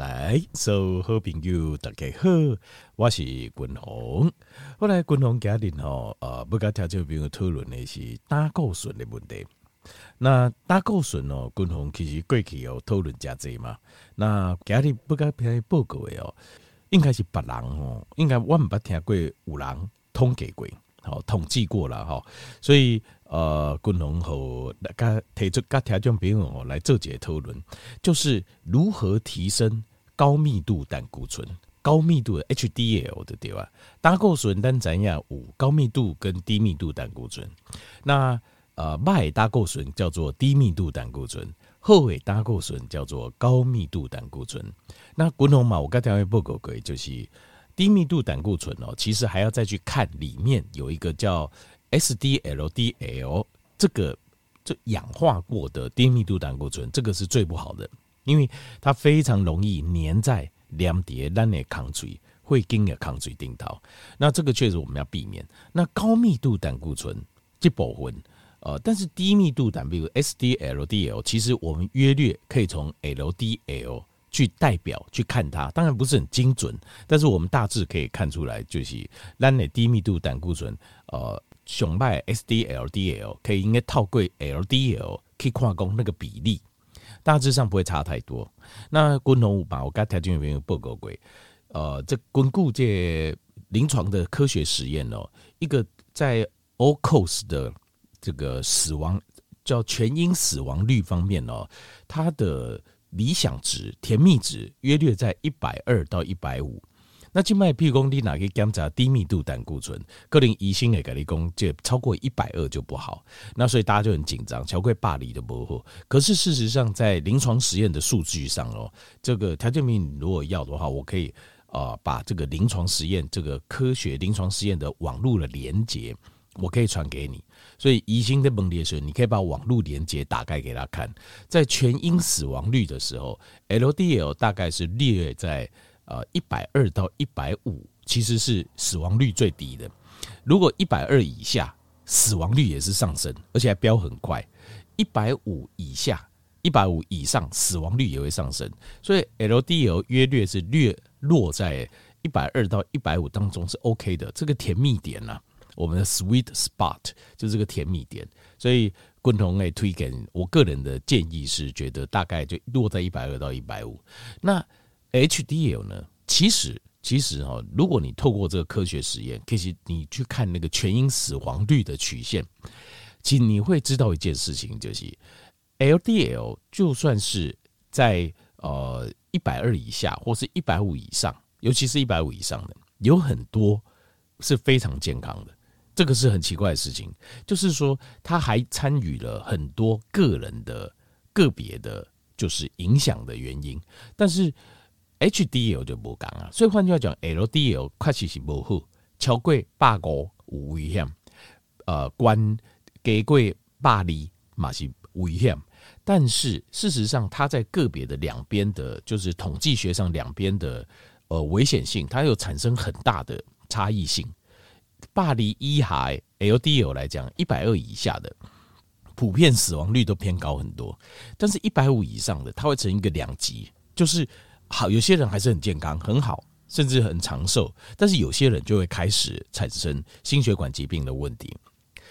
来，，so 好朋友大家好，我是君鸿。后来君鸿家庭吼，呃，不跟听众朋友讨论的是胆固醇的问题。那胆固醇哦，君鸿其实过去有讨论加济嘛。那家里不跟听报告的哦，应该是别人哦，应该我唔捌听过有人统计过，好统计过了哈。所以呃，君鸿和大家提出跟听众朋友来做一个讨论，就是如何提升。高密度胆固醇，高密度的 HDL 的对吧？胆固醇单怎样？五高密度跟低密度胆固醇。那呃，歹胆固醇叫做低密度胆固醇，后尾胆固醇叫做高密度胆固醇。那滚龙嘛，我刚才会报告过，就是低密度胆固醇哦，其实还要再去看里面有一个叫 SDLDL 这个就氧化过的低密度胆固醇，这个是最不好的。因为它非常容易粘在两叠咱的抗水，会经的抗水顶头，那这个确实我们要避免。那高密度胆固醇这部分，呃，但是低密度胆，比如 SDLDL，其实我们约略可以从 LDL 去代表去看它，当然不是很精准，但是我们大致可以看出来，就是咱的低密度胆固醇，呃，熊脉 SDLDL 可以应该套过 LDL 可以看讲那个比例。大致上不会差太多。那滚龙吧，我刚才就有没有报告过？呃，这巩固这临床的科学实验哦，一个在 ocose 的这个死亡叫全因死亡率方面哦，它的理想值甜蜜值约略在一百二到一百五。那静脉屁功，你哪个检查低密度胆固醇？个人医生也跟你讲，这超过一百二就不好。那所以大家就很紧张，超过八里的不好。可是事实上，在临床实验的数据上哦，这个条件明如果要的话，我可以啊把这个临床实验这个科学临床实验的网络的连接，我可以传给你。所以疑心在问的时，你可以把网络连接打开给他看。在全因死亡率的时候，LDL 大概是列在。呃，一百二到一百五其实是死亡率最低的。如果一百二以下，死亡率也是上升，而且还飙很快。一百五以下，一百五以上，死亡率也会上升。所以 LDL 约略是略落在一百二到一百五当中是 OK 的，这个甜蜜点呢、啊，我们的 sweet spot 就是这个甜蜜点。所以共同来推给我个人的建议是，觉得大概就落在一百二到一百五。那 HDL 呢？其实，其实哈，如果你透过这个科学实验，其实你去看那个全因死亡率的曲线，其实你会知道一件事情，就是 LDL 就算是在呃一百二以下，或是一百五以上，尤其是一百五以上的，有很多是非常健康的。这个是很奇怪的事情，就是说它还参与了很多个人的个别的，就是影响的原因，但是。HDL 就不讲啊，所以换句话讲，LDL 确实是不好，超过百五有危险，呃，关给过百二嘛是危险。但是事实上，它在个别的两边的，就是统计学上两边的呃危险性，它有产生很大的差异性。百二以下 LDL 来讲，一百二以下的普遍死亡率都偏高很多，但是一百五以上的，它会成一个两极，就是。好，有些人还是很健康，很好，甚至很长寿，但是有些人就会开始产生心血管疾病的问题。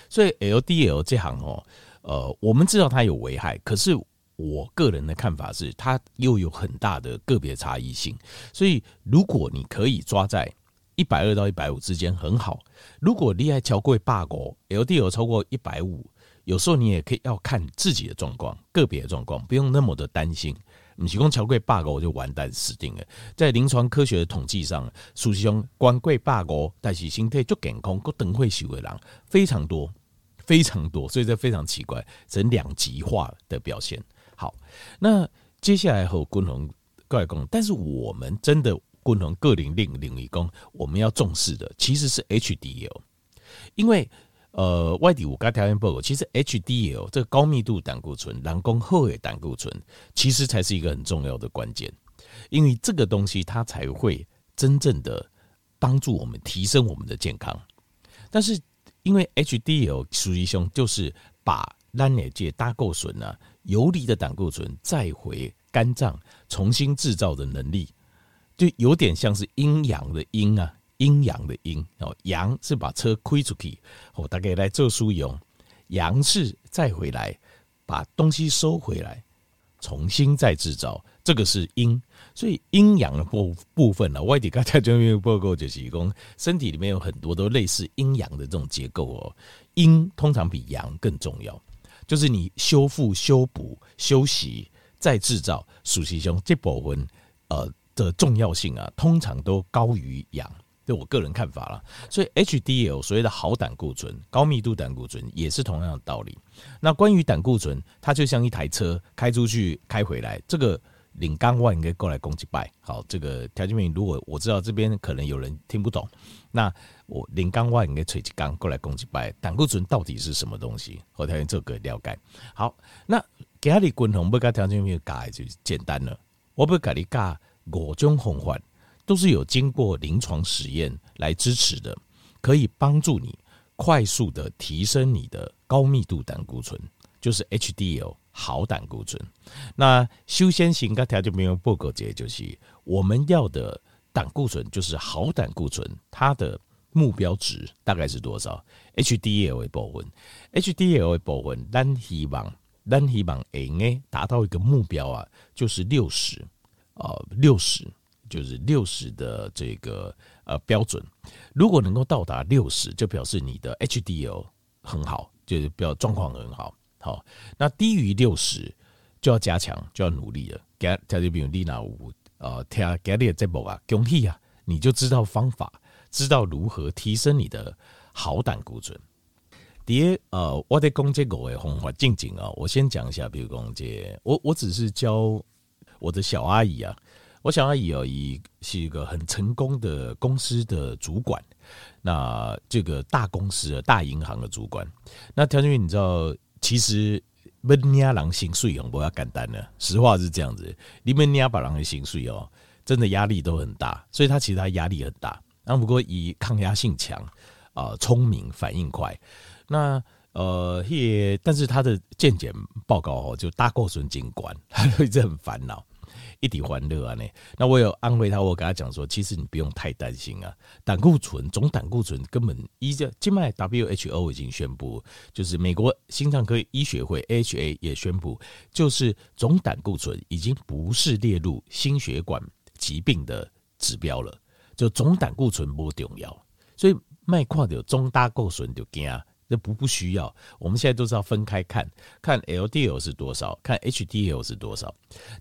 所以 LDL 这行哦，呃，我们知道它有危害，可是我个人的看法是，它又有很大的个别差异性。所以如果你可以抓在一百二到一百五之间，很好。如果你还超过八国 LDL 超过一百五，有时候你也可以要看自己的状况，个别的状况，不用那么的担心。你提供桥柜 bug，我就完蛋死定了。在临床科学的统计上，实上光柜 bug，但是身体就健康，个等会死的人非常多，非常多，所以这非常奇怪，成两极化的表现。好，那接下来和共同各位讲，但是我们真的共同个领领领域工，我们要重视的其实是 HDL，因为。呃，外地五加条件报告，其实 HDL 这个高密度胆固醇、人工厚的胆固醇，其实才是一个很重要的关键，因为这个东西它才会真正的帮助我们提升我们的健康。但是因为 HDL 实际上就是把咱的这胆固醇啊，游离的胆固醇再回肝脏重新制造的能力，就有点像是阴阳的阴啊，阴阳的阴哦，阳是把车开出去，哦，大概来做输用，阳是再回来把东西收回来，重新再制造，这个是阴。所以阴阳的部部分呢，外地刚才这边报告就是讲，身体里面有很多都类似阴阳的这种结构哦。阴通常比阳更重要，就是你修复、修补、休息再制造，属实上这部分呃的重要性啊，通常都高于阳。就我个人看法啦。所以 HDL 所谓的好胆固醇、高密度胆固醇也是同样的道理。那关于胆固醇，它就像一台车开出去、开回来，这个。领刚外应该过来攻击拜，好，这个条件面如果我知道这边可能有人听不懂，那我领刚外应该垂直刚过来攻击拜，胆固醇到底是什么东西？我条件这个了解。好，那给你滚红不该条件面改就简单了，我不给你改五种方法，都是有经过临床实验来支持的，可以帮助你快速的提升你的高密度胆固醇，就是 HDL。好胆固醇，那修仙型跟条件没有报告这就是我们要的胆固醇，就是好胆固醇，它的目标值大概是多少？HDL 的部分，HDL 的部分，咱希望，咱希望诶，达到一个目标啊，就是六十，啊，六十，就是六十的这个呃标准。如果能够到达六十，就表示你的 HDL 很好，就是表状况很好。好，那低于六十就要加强，就要努力了。给条件比如丽娜五，呃，听给你这部啊，恭喜啊，你就知道方法，知道如何提升你的好胆固醇。第二，呃，我在讲这个方法，静静啊，我先讲一下，比如讲这，我我只是教我的小阿姨啊，我想阿姨而已是一个很成功的公司的主管，那这个大公司、大银行的主管，那条件比你知道。其实要领人心碎哦，不要简单的，实话是这样子。你们领别人的心碎哦，真的压力都很大，所以他其实他压力很大。那不过以抗压性强啊，聪明、反应快。那呃，也但是他的见检报告哦，就胆固醇监管，他一直很烦恼。一体欢乐啊！呢，那我有安慰他，我跟他讲说，其实你不用太担心啊。胆固醇总胆固醇根本依着，静脉 WHO 已经宣布，就是美国心脏科医学会 HA 也宣布，就是总胆固醇已经不是列入心血管疾病的指标了，就总胆固醇不重要，所以卖矿的总胆固醇就惊。这不不需要，我们现在都是要分开看，看 LDL 是多少，看 HDL 是多少。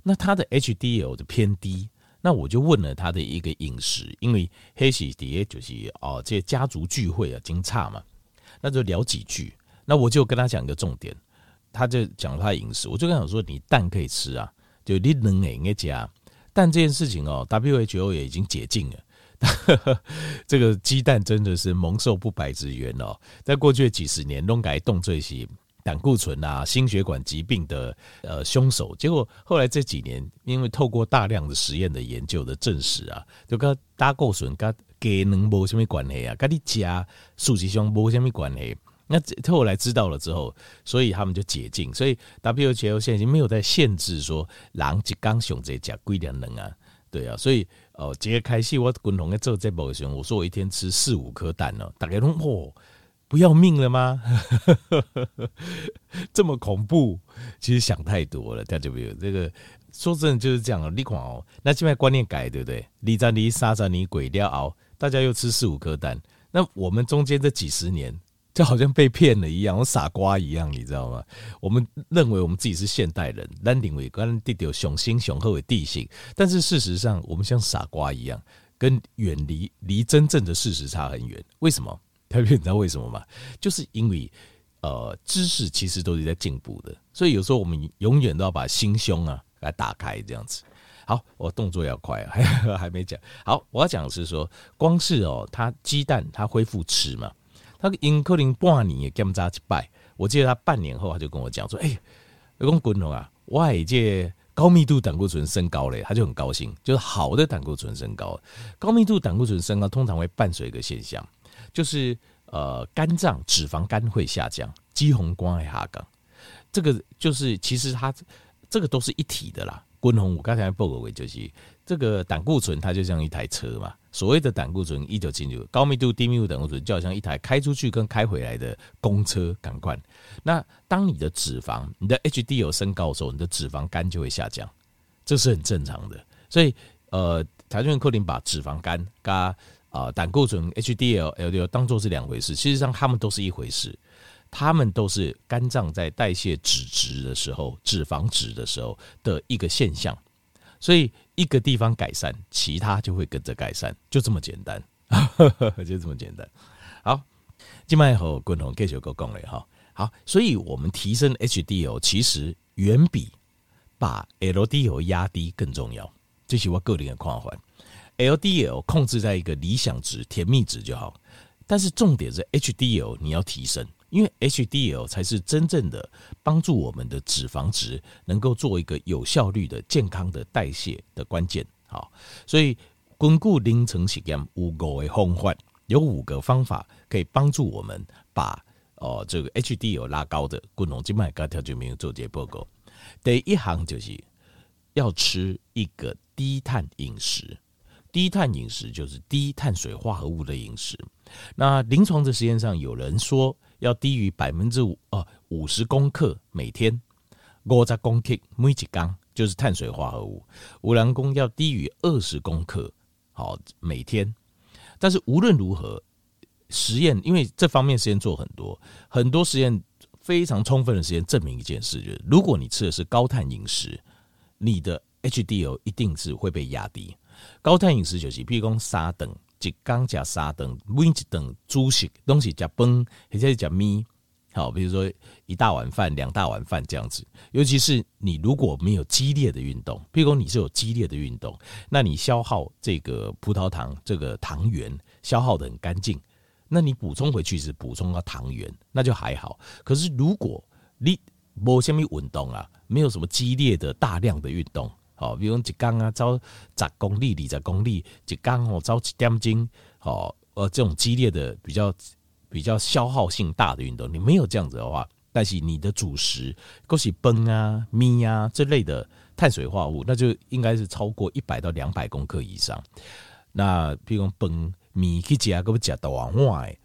那他的 HDL 的偏低，那我就问了他的一个饮食，因为黑喜蝶就是哦，这些家族聚会啊，经差嘛，那就聊几句。那我就跟他讲一个重点，他就讲他饮食，我就跟他说，你蛋可以吃啊，就你能诶应该加，但这件事情哦，WHO 也已经解禁了。这个鸡蛋真的是蒙受不白之冤哦！在过去的几十年，弄改动这些胆固醇啊、心血管疾病的呃凶手。结果后来这几年，因为透过大量的实验的研究的证实啊，就跟胆固醇跟给能没什么关系啊，跟你加数据上没什么关系。那后来知道了之后，所以他们就解禁，所以 WHO 现在已经没有在限制说人一缸熊在加几两能啊，对啊，所以。哦，直接开戏，我共同在做这部的时候，我说我一天吃四五颗蛋呢，大家都哦，不要命了吗？这么恐怖？其实想太多了，大家没有这个说真的就是这样啊。你看哦，那现在观念改对不对？你在你杀着你鬼掉熬，大家又吃四五颗蛋，那我们中间这几十年。就好像被骗了一样，我傻瓜一样，你知道吗？我们认为我们自己是现代人，认定为跟地球雄心雄厚的地形，但是事实上，我们像傻瓜一样，跟远离离真正的事实差很远。为什么？特别你知道为什么吗？就是因为呃，知识其实都是在进步的，所以有时候我们永远都要把心胸啊来打开，这样子。好，我动作要快，还 还没讲。好，我要讲的是说，光是哦，它鸡蛋它恢复吃嘛。他因可能半年也检查一摆，我记得他半年后他就跟我讲说：“哎、欸，老公滚龙啊，我这高密度胆固醇升高了，他就很高兴，就是好的胆固醇升高。高密度胆固醇升高通常会伴随一个现象，就是呃肝脏脂肪肝会下降，肌红光会下降。这个就是其实它这个都是一体的啦，滚红我刚才报告的就是这个胆固醇，它就像一台车嘛。所谓的胆固醇，一九七九高密度、低密度胆固醇，就好像一台开出去跟开回来的公车，赶快。那当你的脂肪、你的 HDL 升高的时候，你的脂肪肝就会下降，这是很正常的。所以，呃，台中克林把脂肪肝跟啊胆固醇 HDL、LDL 当做是两回事，事实上他们都是一回事。他们都是肝脏在代谢脂质的时候，脂肪脂的时候的一个现象，所以一个地方改善，其他就会跟着改善，就这么简单，就这么简单。好，今晚和共同继续沟通了哈。好，所以我们提升 HDL 其实远比把 LDL 压低更重要，这是我个人的看法。LDL 控制在一个理想值、甜蜜值就好，但是重点是 HDL 你要提升。因为 HDL 才是真正的帮助我们的脂肪值能够做一个有效率的健康的代谢的关键。好，所以巩固临床实验五个的方法，有五个方法可以帮助我们把哦这个 HDL 拉高的。滚龙静脉高条就没有做这报告。第一行就是要吃一个低碳饮食，低碳饮食就是低碳水化合物的饮食。那临床的实验上有人说。要低于百分之五哦，五十公克每天，五十公克每几缸就是碳水化合物。五郎公要低于二十公克，好每天。但是无论如何，实验因为这方面实验做很多，很多实验非常充分的实验证明一件事，就是如果你吃的是高碳饮食，你的 HDL 一定是会被压低。高碳饮食就是譬如讲沙等。一缸加三顿，每一顿主食东西加饭，或者是加米，好，比如说一大碗饭、两大碗饭这样子。尤其是你如果没有激烈的运动，譬如说你是有激烈的运动，那你消耗这个葡萄糖这个糖原消耗得很干净，那你补充回去是补充到糖原，那就还好。可是如果你没什么运动啊，没有什么激烈的大量的运动。好，比如一缸啊，走十公里、二十公里，一缸哦，走一点钟，好，呃，这种激烈的、比较比较消耗性大的运动，你没有这样子的话，但是你的主食，都是崩啊、米啊这类的碳水化合物，那就应该是超过一百到两百公克以上。那比如崩。米去加，给我加到碗外，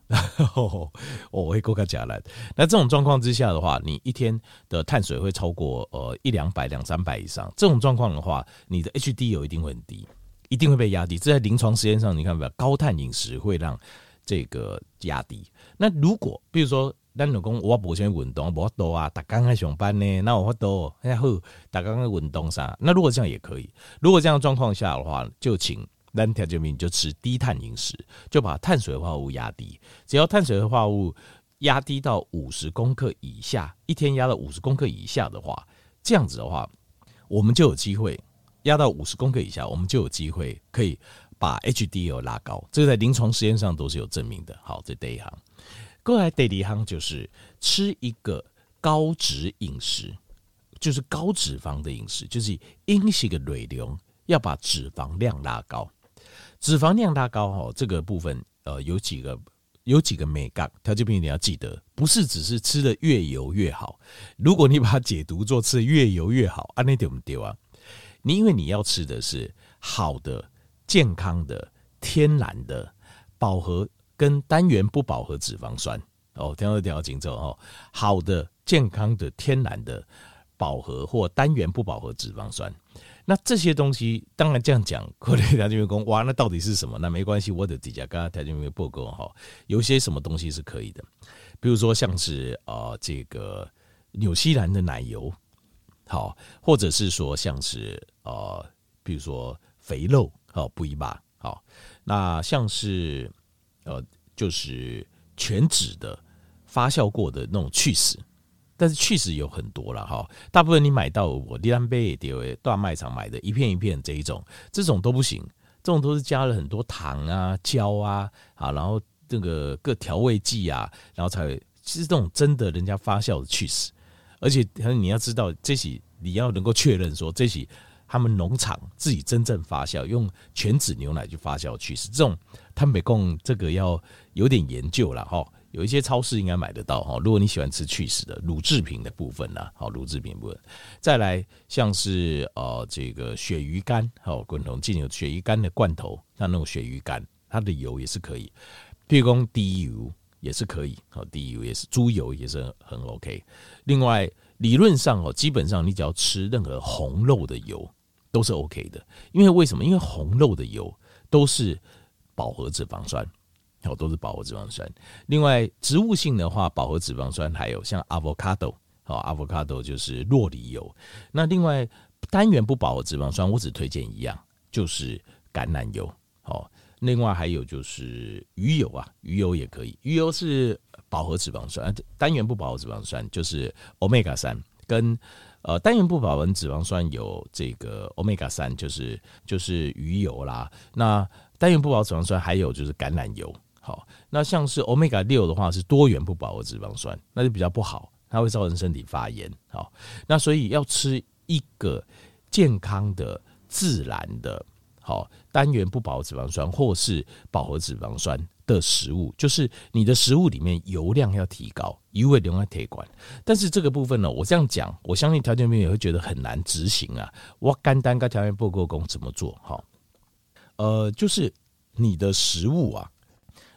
我会够他加了。那这种状况之下的话，你一天的碳水会超过呃一两百、两三百以上。这种状况的话，你的 HDL 一定会很低，一定会被压低。这在临床实验上，你看没有？高碳饮食会让这个压低。那如果比如说，咱老公我不先运动，我多啊，打刚刚上班呢，那我发多哎好，打刚刚运动啥？那如果这样也可以。如果这样状况下的话，就请。单条救命就吃低碳饮食，就把碳水化合物压低。只要碳水化合物压低到五十公克以下，一天压到五十公克以下的话，这样子的话，我们就有机会压到五十公克以下，我们就有机会可以把 HDL 拉高。这个在临床实验上都是有证明的。好，这第一行，过来第二行就是吃一个高脂饮食，就是高脂肪的饮食，就是饮食的内容要把脂肪量拉高。脂肪量拉高哈，这个部分呃有几个有几个美感，它这边你要记得，不是只是吃的越油越好。如果你把它解读做吃越油越好，啊那丢不丢啊？你因为你要吃的是好的、健康的、天然的饱和跟单元不饱和脂肪酸哦，听到听到清楚哦，好的、健康的、天然的饱和或单元不饱和脂肪酸。那这些东西当然这样讲，可能条件员工哇，那到底是什么？那没关系，我的底下刚刚条件员工报告哈，有些什么东西是可以的，比如说像是呃这个纽西兰的奶油，好，或者是说像是呃比如说肥肉，好不一吧，好，那像是呃就是全脂的发酵过的那种去死。但是确实有很多了哈，大部分你买到我利兰贝的大卖场买的一片一片这一种，这种都不行，这种都是加了很多糖啊、胶啊，啊，然后这个各调味剂啊，然后才其实这种真的人家发酵的起司，而且你要知道这些你要能够确认说这些他们农场自己真正发酵用全脂牛奶去发酵起司，这种他们没供这个要有点研究了哈。有一些超市应该买得到哈。如果你喜欢吃去势的乳制品的部分呢，好，乳制品部分，再来像是呃这个鳕鱼干，好，滚筒进有鳕鱼干的罐头，像那种鳕鱼干，它的油也是可以，譬如说低油也是可以，好，低油也是猪油也是很 OK。另外理论上哦，基本上你只要吃任何红肉的油都是 OK 的，因为为什么？因为红肉的油都是饱和脂肪酸。好，都是饱和脂肪酸。另外，植物性的话，饱和脂肪酸还有像 avocado，好，avocado 就是洛梨油。那另外，单元不饱和脂肪酸，我只推荐一样，就是橄榄油。好，另外还有就是鱼油啊，鱼油也可以。鱼油是饱和脂肪酸，单元不饱和脂肪酸就是 omega 三，跟呃单元不饱和脂肪酸有这个 omega 三，就是就是鱼油啦。那单元不饱和脂肪酸还有就是橄榄油。好，那像是 Omega 六的话是多元不饱和脂肪酸，那就比较不好，它会造成身体发炎。好，那所以要吃一个健康的、自然的、好单元不饱和脂肪酸或是饱和脂肪酸的食物，就是你的食物里面油量要提高，油会留在铁管。但是这个部分呢，我这样讲，我相信条件兵也会觉得很难执行啊。我简单跟条件报告工怎么做？好，呃，就是你的食物啊。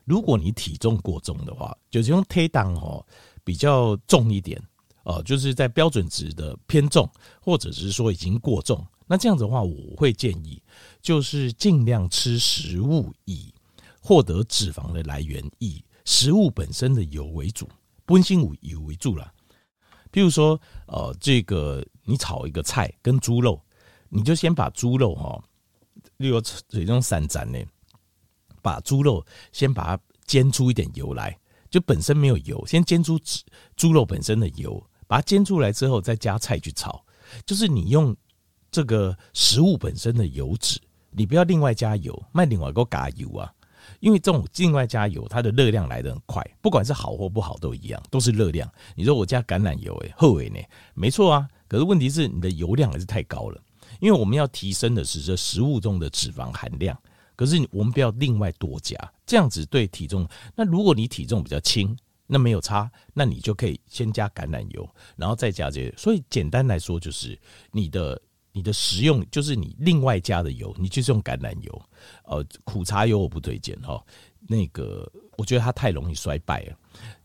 如果你体重过重的话，就是用体重哦比较重一点哦，就是在标准值的偏重，或者是说已经过重，那这样子的话，我会建议就是尽量吃食物以获得脂肪的来源以食物本身的油为主，本身以油为主啦。譬如说，呃，这个你炒一个菜跟猪肉，你就先把猪肉哈，例如这种散斩呢。把猪肉先把它煎出一点油来，就本身没有油，先煎出猪肉本身的油，把它煎出来之后再加菜去炒，就是你用这个食物本身的油脂，你不要另外加油，卖另外一个加油啊，因为这种另外加油，它的热量来得很快，不管是好或不好都一样，都是热量。你说我加橄榄油，诶，后尾呢？没错啊，可是问题是你的油量还是太高了，因为我们要提升的是这食物中的脂肪含量。可是我们不要另外多加，这样子对体重。那如果你体重比较轻，那没有差，那你就可以先加橄榄油，然后再加这些。所以简单来说，就是你的你的食用，就是你另外加的油，你就是用橄榄油。呃，苦茶油我不推荐哈，那个我觉得它太容易衰败了，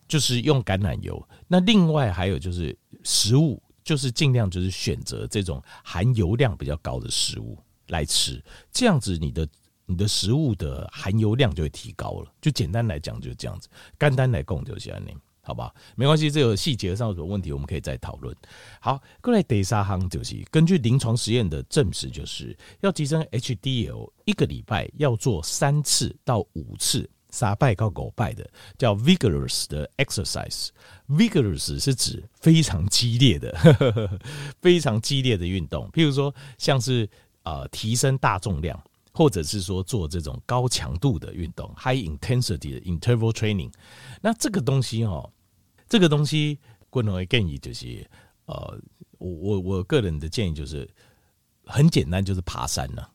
就是用橄榄油。那另外还有就是食物，就是尽量就是选择这种含油量比较高的食物来吃，这样子你的。你的食物的含油量就会提高了，就简单来讲就是这样子，简单来供就是这样，好吧？没关系，这个细节上有什么问题，我们可以再讨论。好，过来第三项就是根据临床实验的证实，就是要提升 HDL，一个礼拜要做三次到五次，三拜告狗拜的叫 vigorous 的 exercise。vigorous 是指非常激烈的，非常激烈的运动，譬如说像是呃提升大重量。或者是说做这种高强度的运动，high intensity 的 interval training，那这个东西哦，这个东西，我认为建议就是，呃，我我我个人的建议就是很简单，就是爬山了。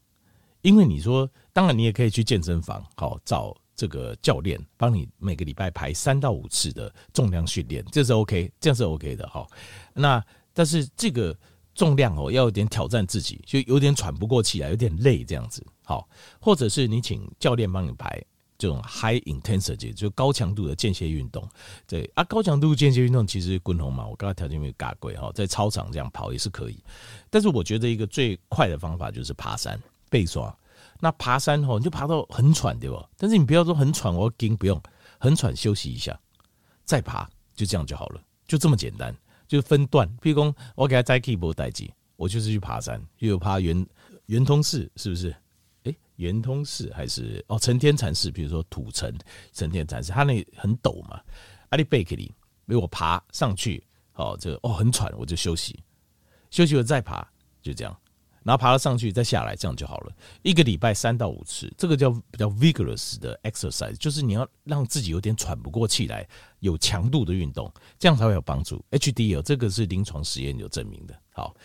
因为你说，当然你也可以去健身房，好找这个教练帮你每个礼拜排三到五次的重量训练，这是 OK，这样是 OK 的哈。那但是这个。重量哦，要有点挑战自己，就有点喘不过气来，有点累这样子。好，或者是你请教练帮你排这种 high intensity 就高强度的间歇运动。对啊，高强度间歇运动其实滚筒嘛，我刚才条件没有嘎贵哈，在操场这样跑也是可以。但是我觉得一个最快的方法就是爬山背刷。那爬山哦，你就爬到很喘对吧？但是你不要说很喘，我要不用很喘，休息一下再爬，就这样就好了，就这么简单。就分段，譬如说我给他摘 keyboard 代记，我就是去爬山，又有爬圆圆通寺，是不是？圆通寺还是哦，成天禅寺，比如说土城成天禅寺，它那很陡嘛，阿里贝克里，我爬上去，哦，这个哦很喘，我就休息，休息了再爬，就这样。然后爬了上去，再下来，这样就好了。一个礼拜三到五次，这个叫比较 vigorous 的 exercise，就是你要让自己有点喘不过气来，有强度的运动，这样才会有帮助。HDL 这个是临床实验有证明的。好，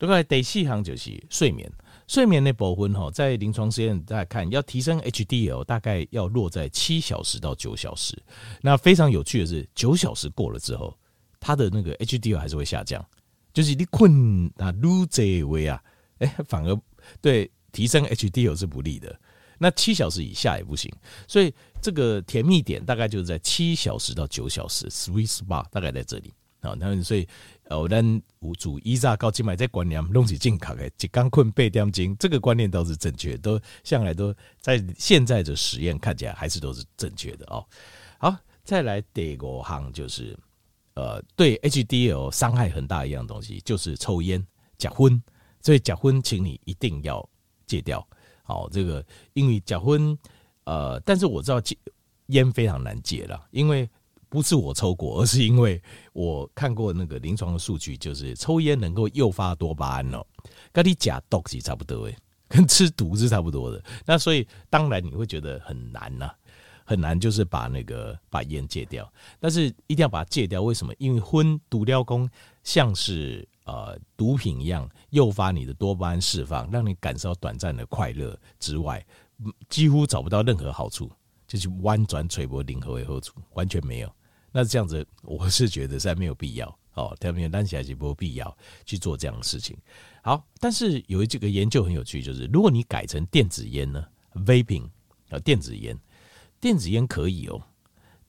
另外第四行就是睡眠，睡眠的部分哈，在临床实验大家看，要提升 HDL 大概要落在七小时到九小时。那非常有趣的是，九小时过了之后，它的那个 HDL 还是会下降，就是你困啊撸这位啊，哎，反而对提升 HDL 是不利的。那七小时以下也不行，所以这个甜蜜点大概就是在七小时到九小时，sweet spot 大概在这里啊。那所以呃，我们五组依照高静脉在观念弄起健康的，一刚困八点钟，这个观念都是正确，都向来都在现在的实验看起来还是都是正确的哦。好，再来第五项就是呃，对 HDL 伤害很大一样东西，就是抽烟、假婚，所以假婚，请你一定要戒掉。好，这个因为假婚，呃，但是我知道戒烟非常难戒了，因为不是我抽过，而是因为我看过那个临床的数据，就是抽烟能够诱发多巴胺哦，跟你假毒是差不多诶，跟吃毒是差不多的。那所以当然你会觉得很难呐、很难，就是把那个把烟戒掉，但是一定要把它戒掉。为什么？因为荤毒料工像是。呃，毒品一样诱发你的多巴胺释放，让你感受到短暂的快乐之外，几乎找不到任何好处，就是弯转垂波零和为后处，完全没有。那这样子，我是觉得实在没有必要哦，特别担起来就没有必要去做这样的事情。好，但是有一这个研究很有趣，就是如果你改成电子烟呢，vaping 啊，电子烟，电子烟可以哦。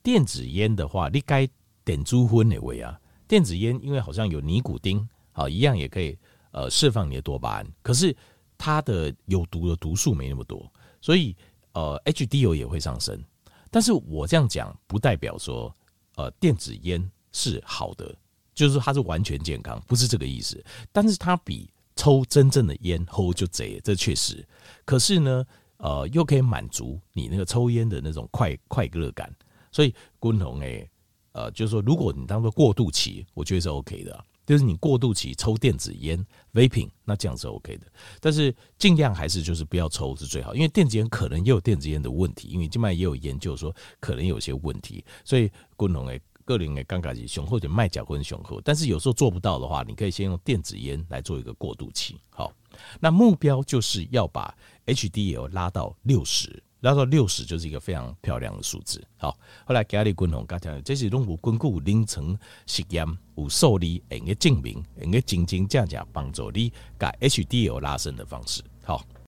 电子烟的话，你该点珠昏哪位啊？电子烟因为好像有尼古丁。好，一样也可以，呃，释放你的多巴胺，可是它的有毒的毒素没那么多，所以呃，HDL 也会上升。但是我这样讲不代表说，呃，电子烟是好的，就是它是完全健康，不是这个意思。但是它比抽真正的烟齁就贼，这确实。可是呢，呃，又可以满足你那个抽烟的那种快快乐感。所以，共同诶，呃，就是说，如果你当做过渡期，我觉得是 OK 的。就是你过渡期抽电子烟 vaping，那这样是 OK 的，但是尽量还是就是不要抽是最好，因为电子烟可能也有电子烟的问题，因为今麦也有研究说可能有些问题，所以共同诶个人诶刚开始雄厚点卖假或雄厚，但是有时候做不到的话，你可以先用电子烟来做一个过渡期。好，那目标就是要把 HDL 拉到六十。拉到六十就是一个非常漂亮的数字。好，后来加利滚红刚才这是拢有根据临床实验有受理，能够证明，能够真真正正帮助你把 HDL 拉伸的方式。好。